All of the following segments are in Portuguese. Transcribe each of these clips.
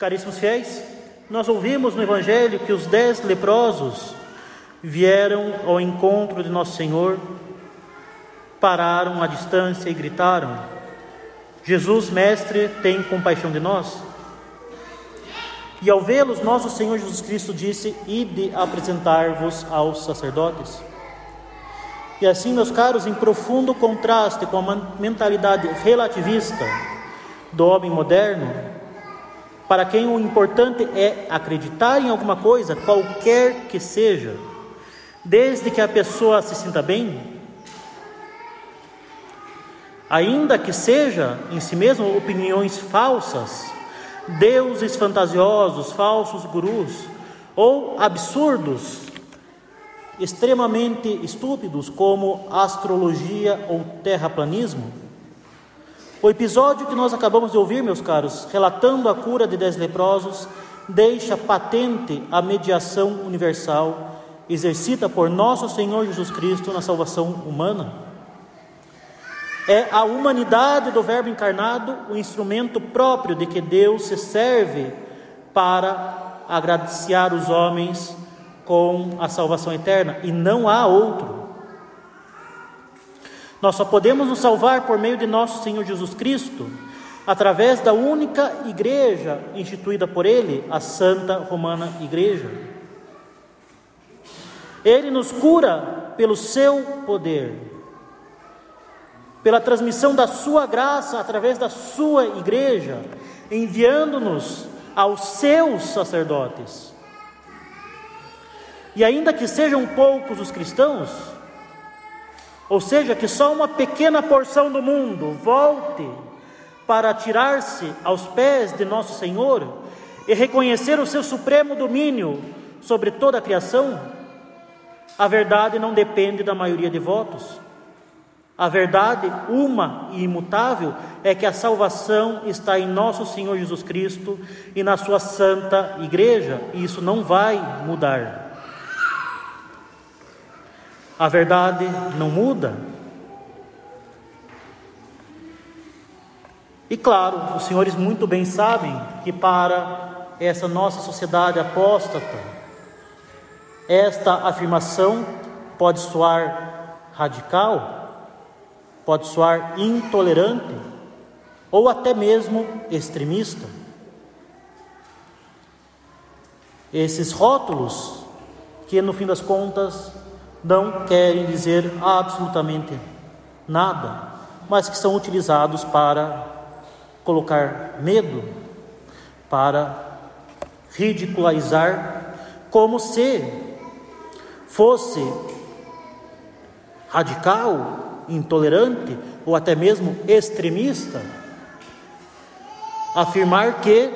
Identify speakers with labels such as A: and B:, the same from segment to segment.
A: Caríssimos fiéis, nós ouvimos no Evangelho que os dez leprosos vieram ao encontro de Nosso Senhor, pararam à distância e gritaram: Jesus, Mestre, tem compaixão de nós. E ao vê-los, nosso Senhor Jesus Cristo disse: Ide apresentar-vos aos sacerdotes. E assim, meus caros, em profundo contraste com a mentalidade relativista do homem moderno, para quem o importante é acreditar em alguma coisa, qualquer que seja, desde que a pessoa se sinta bem, ainda que seja em si mesmo opiniões falsas, deuses fantasiosos, falsos gurus ou absurdos, extremamente estúpidos como astrologia ou terraplanismo. O episódio que nós acabamos de ouvir, meus caros, relatando a cura de dez leprosos, deixa patente a mediação universal exercida por nosso Senhor Jesus Cristo na salvação humana. É a humanidade do Verbo encarnado o instrumento próprio de que Deus se serve para agraciar os homens com a salvação eterna, e não há outro. Nós só podemos nos salvar por meio de nosso Senhor Jesus Cristo, através da única igreja instituída por Ele, a Santa Romana Igreja. Ele nos cura pelo seu poder pela transmissão da Sua graça através da Sua igreja, enviando-nos aos seus sacerdotes. E ainda que sejam poucos os cristãos, ou seja, que só uma pequena porção do mundo volte para tirar-se aos pés de nosso Senhor e reconhecer o seu supremo domínio sobre toda a criação, a verdade não depende da maioria de votos. A verdade, uma e imutável, é que a salvação está em nosso Senhor Jesus Cristo e na Sua Santa Igreja, e isso não vai mudar. A verdade não muda. E claro, os senhores muito bem sabem que para essa nossa sociedade apóstata, esta afirmação pode soar radical, pode soar intolerante ou até mesmo extremista. Esses rótulos, que no fim das contas não querem dizer absolutamente nada, mas que são utilizados para colocar medo, para ridicularizar, como se fosse radical intolerante ou até mesmo extremista, afirmar que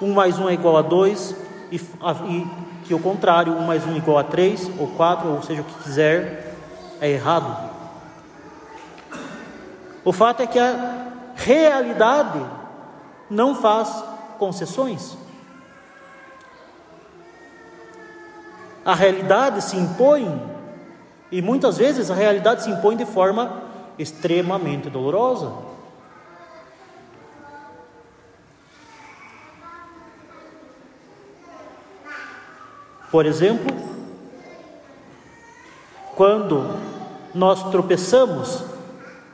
A: um mais um é igual a dois e, e que o contrário, um mais um é igual a três ou quatro, ou seja, o que quiser, é errado. O fato é que a realidade não faz concessões. A realidade se impõe e muitas vezes a realidade se impõe de forma extremamente dolorosa. Por exemplo, quando nós tropeçamos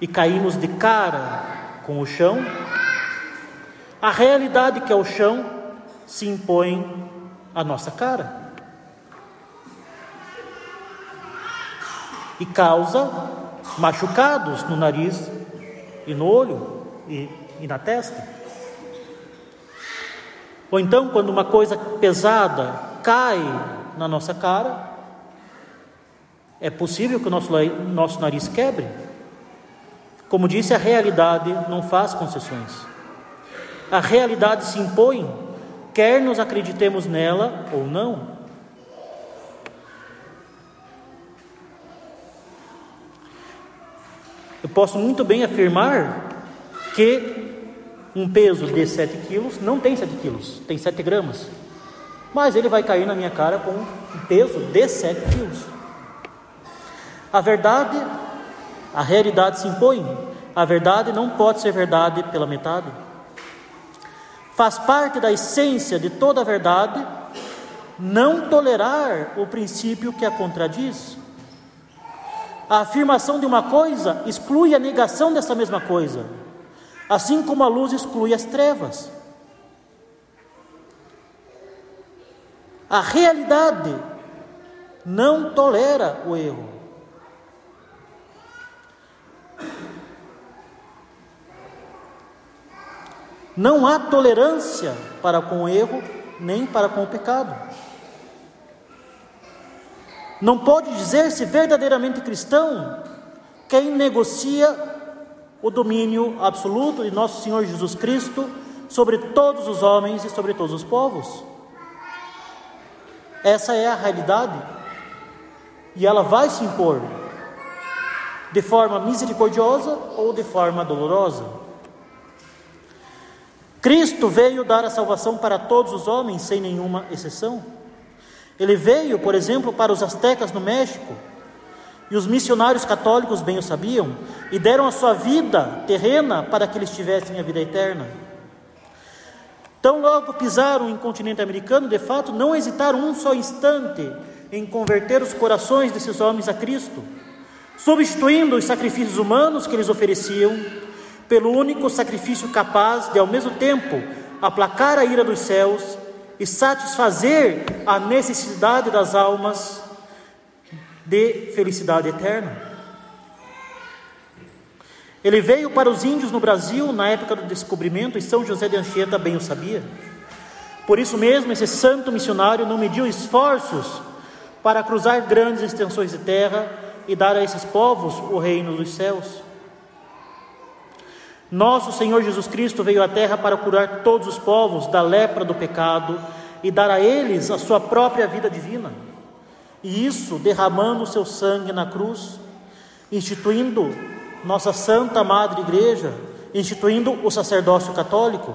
A: e caímos de cara com o chão, a realidade que é o chão se impõe à nossa cara. e causa machucados no nariz e no olho e, e na testa. Ou então, quando uma coisa pesada cai na nossa cara, é possível que o nosso, nosso nariz quebre. Como disse, a realidade não faz concessões. A realidade se impõe, quer nos acreditemos nela ou não. Eu posso muito bem afirmar que um peso de 7 quilos não tem 7 quilos, tem 7 gramas. Mas ele vai cair na minha cara com um peso de 7 quilos. A verdade, a realidade se impõe. A verdade não pode ser verdade pela metade. Faz parte da essência de toda a verdade não tolerar o princípio que a contradiz. A afirmação de uma coisa exclui a negação dessa mesma coisa, assim como a luz exclui as trevas. A realidade não tolera o erro. Não há tolerância para com o erro, nem para com o pecado. Não pode dizer-se verdadeiramente cristão quem negocia o domínio absoluto de nosso Senhor Jesus Cristo sobre todos os homens e sobre todos os povos. Essa é a realidade e ela vai se impor de forma misericordiosa ou de forma dolorosa. Cristo veio dar a salvação para todos os homens, sem nenhuma exceção. Ele veio, por exemplo, para os astecas no México, e os missionários católicos bem o sabiam, e deram a sua vida terrena para que eles tivessem a vida eterna. Tão logo pisaram em continente americano, de fato, não hesitaram um só instante em converter os corações desses homens a Cristo, substituindo os sacrifícios humanos que eles ofereciam pelo único sacrifício capaz de, ao mesmo tempo, aplacar a ira dos céus e satisfazer a necessidade das almas de felicidade eterna. Ele veio para os índios no Brasil na época do descobrimento e São José de Anchieta bem o sabia. Por isso mesmo, esse santo missionário não mediu esforços para cruzar grandes extensões de terra e dar a esses povos o reino dos céus. Nosso Senhor Jesus Cristo veio à terra para curar todos os povos da lepra do pecado e dar a eles a sua própria vida divina. E isso derramando o seu sangue na cruz, instituindo nossa Santa Madre Igreja, instituindo o sacerdócio católico.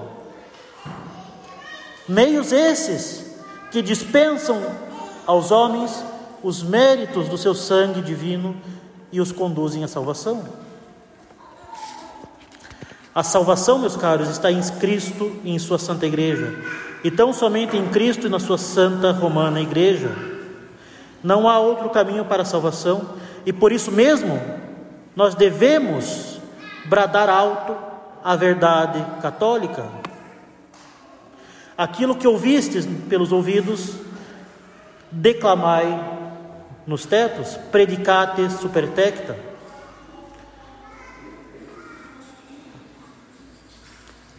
A: Meios esses que dispensam aos homens os méritos do seu sangue divino e os conduzem à salvação. A salvação, meus caros, está em Cristo e em Sua Santa Igreja, e tão somente em Cristo e na Sua Santa Romana Igreja. Não há outro caminho para a salvação, e por isso mesmo nós devemos bradar alto a verdade católica. Aquilo que ouvistes pelos ouvidos, declamai nos tetos, predicate supertecta.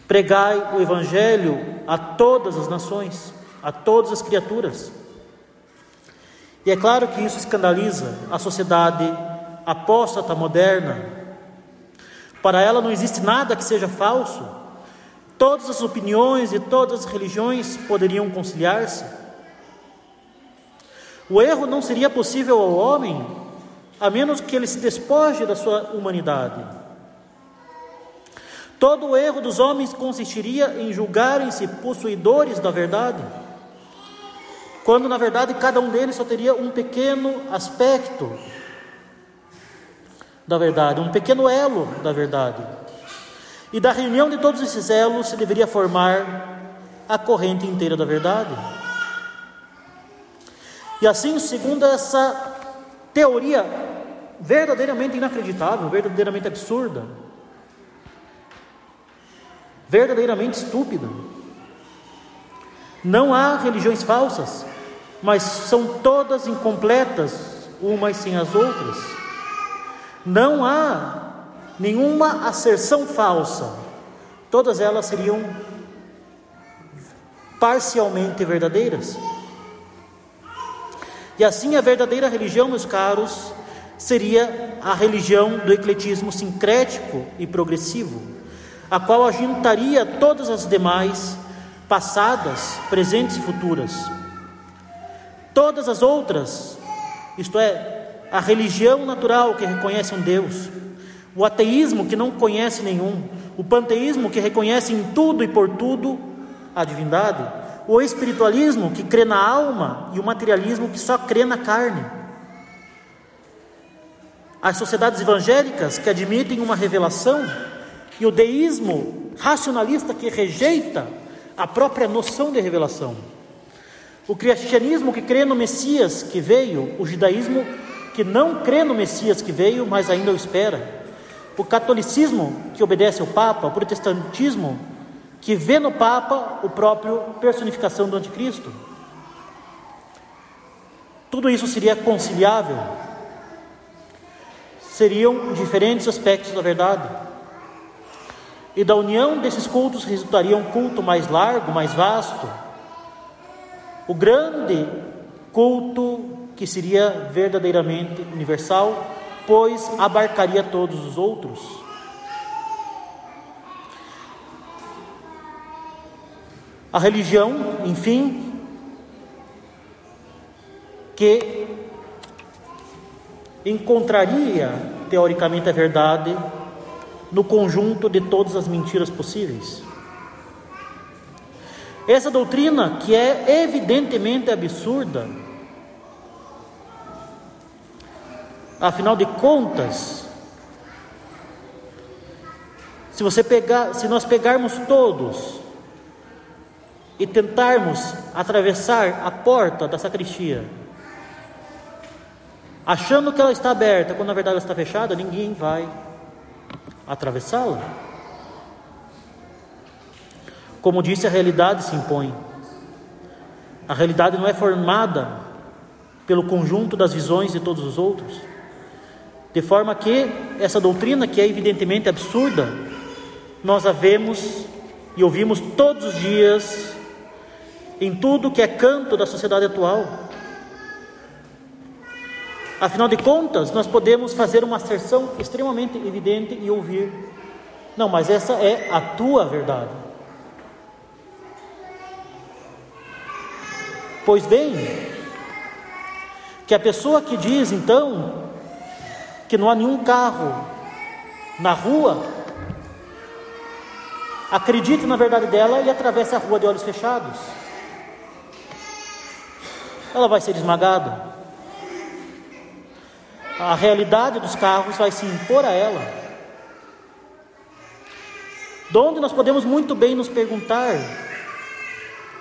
A: Pregai o Evangelho a todas as nações, a todas as criaturas. E é claro que isso escandaliza a sociedade apóstata moderna. Para ela não existe nada que seja falso. Todas as opiniões e todas as religiões poderiam conciliar-se. O erro não seria possível ao homem a menos que ele se despoje da sua humanidade. Todo o erro dos homens consistiria em julgarem-se possuidores da verdade, quando na verdade cada um deles só teria um pequeno aspecto da verdade, um pequeno elo da verdade. E da reunião de todos esses elos se deveria formar a corrente inteira da verdade. E assim, segundo essa teoria verdadeiramente inacreditável, verdadeiramente absurda, verdadeiramente estúpida. Não há religiões falsas, mas são todas incompletas, umas sem as outras. Não há nenhuma asserção falsa, todas elas seriam parcialmente verdadeiras. E assim a verdadeira religião, meus caros, seria a religião do ecletismo sincrético e progressivo a qual ajuntaria todas as demais, passadas, presentes e futuras. Todas as outras, isto é, a religião natural que reconhece um Deus, o ateísmo que não conhece nenhum, o panteísmo que reconhece em tudo e por tudo a divindade, o espiritualismo que crê na alma e o materialismo que só crê na carne. As sociedades evangélicas que admitem uma revelação e o deísmo racionalista que rejeita a própria noção de revelação. O cristianismo que crê no Messias que veio, o judaísmo que não crê no Messias que veio, mas ainda o espera. O catolicismo que obedece ao Papa, o protestantismo que vê no Papa o próprio personificação do anticristo. Tudo isso seria conciliável? Seriam diferentes aspectos da verdade. E da união desses cultos resultaria um culto mais largo, mais vasto. O grande culto que seria verdadeiramente universal, pois abarcaria todos os outros. A religião, enfim, que encontraria teoricamente a verdade no conjunto de todas as mentiras possíveis. Essa doutrina, que é evidentemente absurda, afinal de contas, se você pegar, se nós pegarmos todos e tentarmos atravessar a porta da sacristia, achando que ela está aberta, quando na verdade ela está fechada, ninguém vai atravessá-la. Como disse, a realidade se impõe. A realidade não é formada pelo conjunto das visões de todos os outros. De forma que essa doutrina, que é evidentemente absurda, nós a vemos e ouvimos todos os dias em tudo que é canto da sociedade atual. Afinal de contas, nós podemos fazer uma asserção extremamente evidente e ouvir: não, mas essa é a tua verdade. Pois bem, que a pessoa que diz então que não há nenhum carro na rua, acredite na verdade dela e atravesse a rua de olhos fechados. Ela vai ser esmagada a realidade dos carros vai se impor a ela. De onde nós podemos muito bem nos perguntar: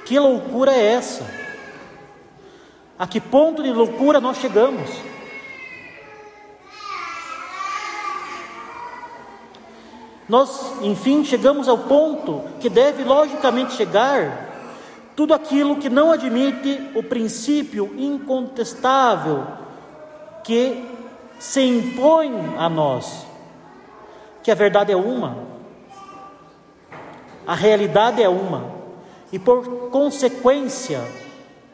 A: que loucura é essa? A que ponto de loucura nós chegamos? Nós, enfim, chegamos ao ponto que deve logicamente chegar tudo aquilo que não admite o princípio incontestável que se impõe a nós que a verdade é uma, a realidade é uma, e por consequência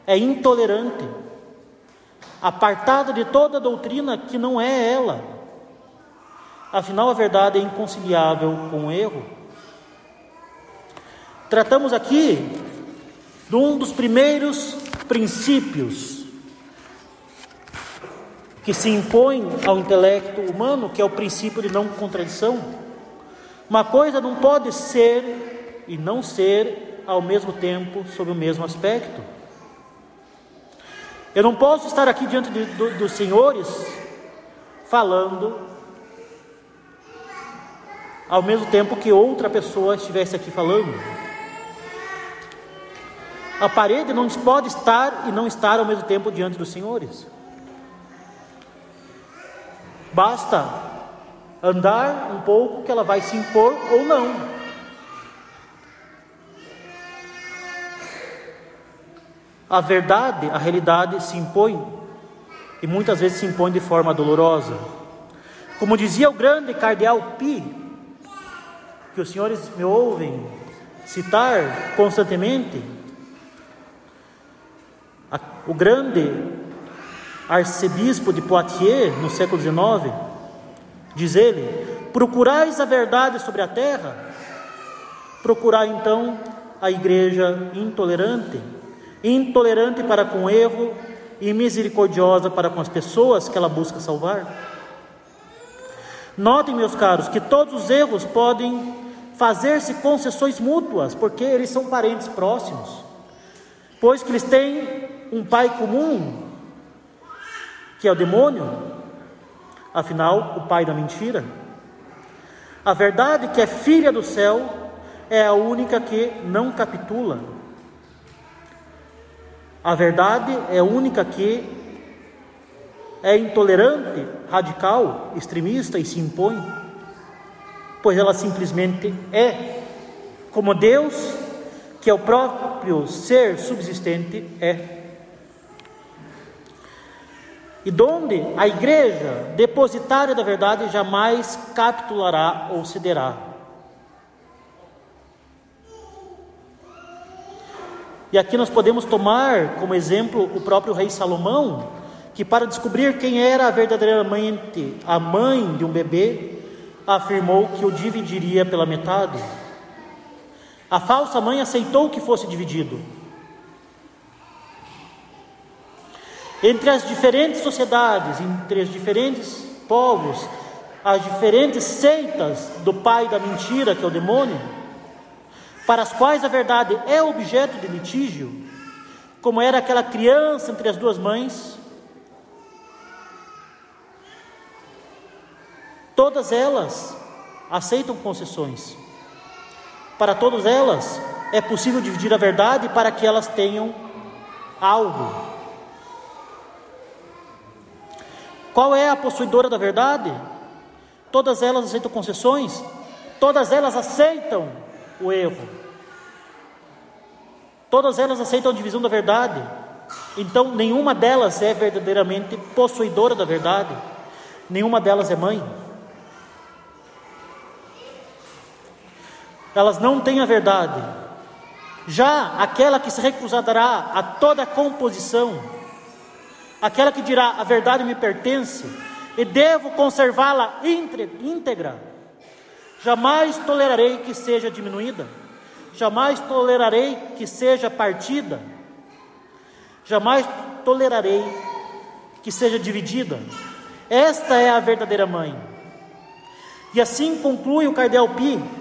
A: é intolerante, apartada de toda doutrina que não é ela. Afinal, a verdade é inconciliável com o erro. Tratamos aqui de um dos primeiros princípios que se impõe ao intelecto humano, que é o princípio de não contradição. Uma coisa não pode ser e não ser ao mesmo tempo sob o mesmo aspecto. Eu não posso estar aqui diante de, do, dos senhores falando ao mesmo tempo que outra pessoa estivesse aqui falando. A parede não pode estar e não estar ao mesmo tempo diante dos senhores. Basta andar um pouco que ela vai se impor ou não. A verdade, a realidade se impõe e muitas vezes se impõe de forma dolorosa. Como dizia o grande cardeal Pi, que os senhores me ouvem citar constantemente, o grande arcebispo de Poitiers, no século XIX, diz ele: procurais a verdade sobre a terra, procurai então a igreja intolerante, intolerante para com o erro e misericordiosa para com as pessoas que ela busca salvar. Notem, meus caros, que todos os erros podem fazer-se concessões mútuas, porque eles são parentes próximos, pois que eles têm um pai comum, que é o demônio, afinal, o pai da mentira. A verdade que é filha do céu é a única que não capitula. A verdade é a única que é intolerante, radical, extremista e se impõe, pois ela simplesmente é, como Deus, que é o próprio ser subsistente, é. E donde a igreja, depositária da verdade, jamais capitulará ou cederá. E aqui nós podemos tomar como exemplo o próprio rei Salomão, que para descobrir quem era verdadeiramente a mãe de um bebê, afirmou que o dividiria pela metade. A falsa mãe aceitou que fosse dividido. Entre as diferentes sociedades, entre os diferentes povos, as diferentes seitas do pai da mentira, que é o demônio, para as quais a verdade é objeto de litígio, como era aquela criança entre as duas mães, todas elas aceitam concessões. Para todas elas é possível dividir a verdade para que elas tenham algo. Qual é a possuidora da verdade? Todas elas aceitam concessões, todas elas aceitam o erro, todas elas aceitam a divisão da verdade. Então, nenhuma delas é verdadeiramente possuidora da verdade, nenhuma delas é mãe. Elas não têm a verdade. Já aquela que se recusará a toda composição, aquela que dirá a verdade me pertence e devo conservá-la íntegra, jamais tolerarei que seja diminuída, jamais tolerarei que seja partida, jamais tolerarei que seja dividida. Esta é a verdadeira mãe. E assim conclui o Cardel Pi.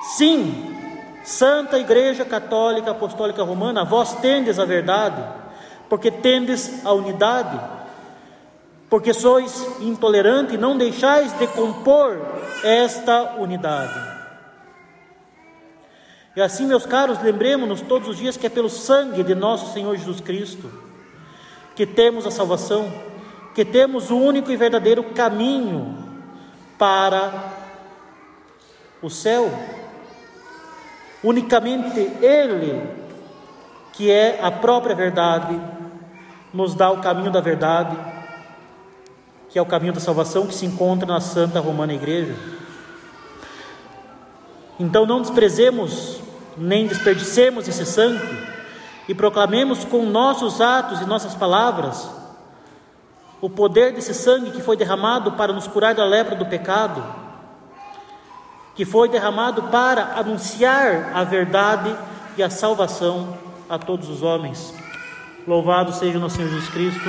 A: Sim, Santa Igreja Católica Apostólica Romana, vós tendes a verdade porque tendes a unidade, porque sois intolerante e não deixais de compor esta unidade. E assim, meus caros, lembremos-nos todos os dias que é pelo sangue de nosso Senhor Jesus Cristo que temos a salvação, que temos o único e verdadeiro caminho para o céu. Unicamente Ele, que é a própria verdade, nos dá o caminho da verdade, que é o caminho da salvação que se encontra na Santa Romana Igreja. Então não desprezemos nem desperdicemos esse sangue e proclamemos com nossos atos e nossas palavras o poder desse sangue que foi derramado para nos curar da lepra do pecado, que foi derramado para anunciar a verdade e a salvação a todos os homens. Louvado seja o nosso Senhor Jesus Cristo.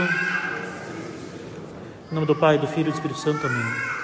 A: Em nome do Pai, do Filho e do Espírito Santo. Amém.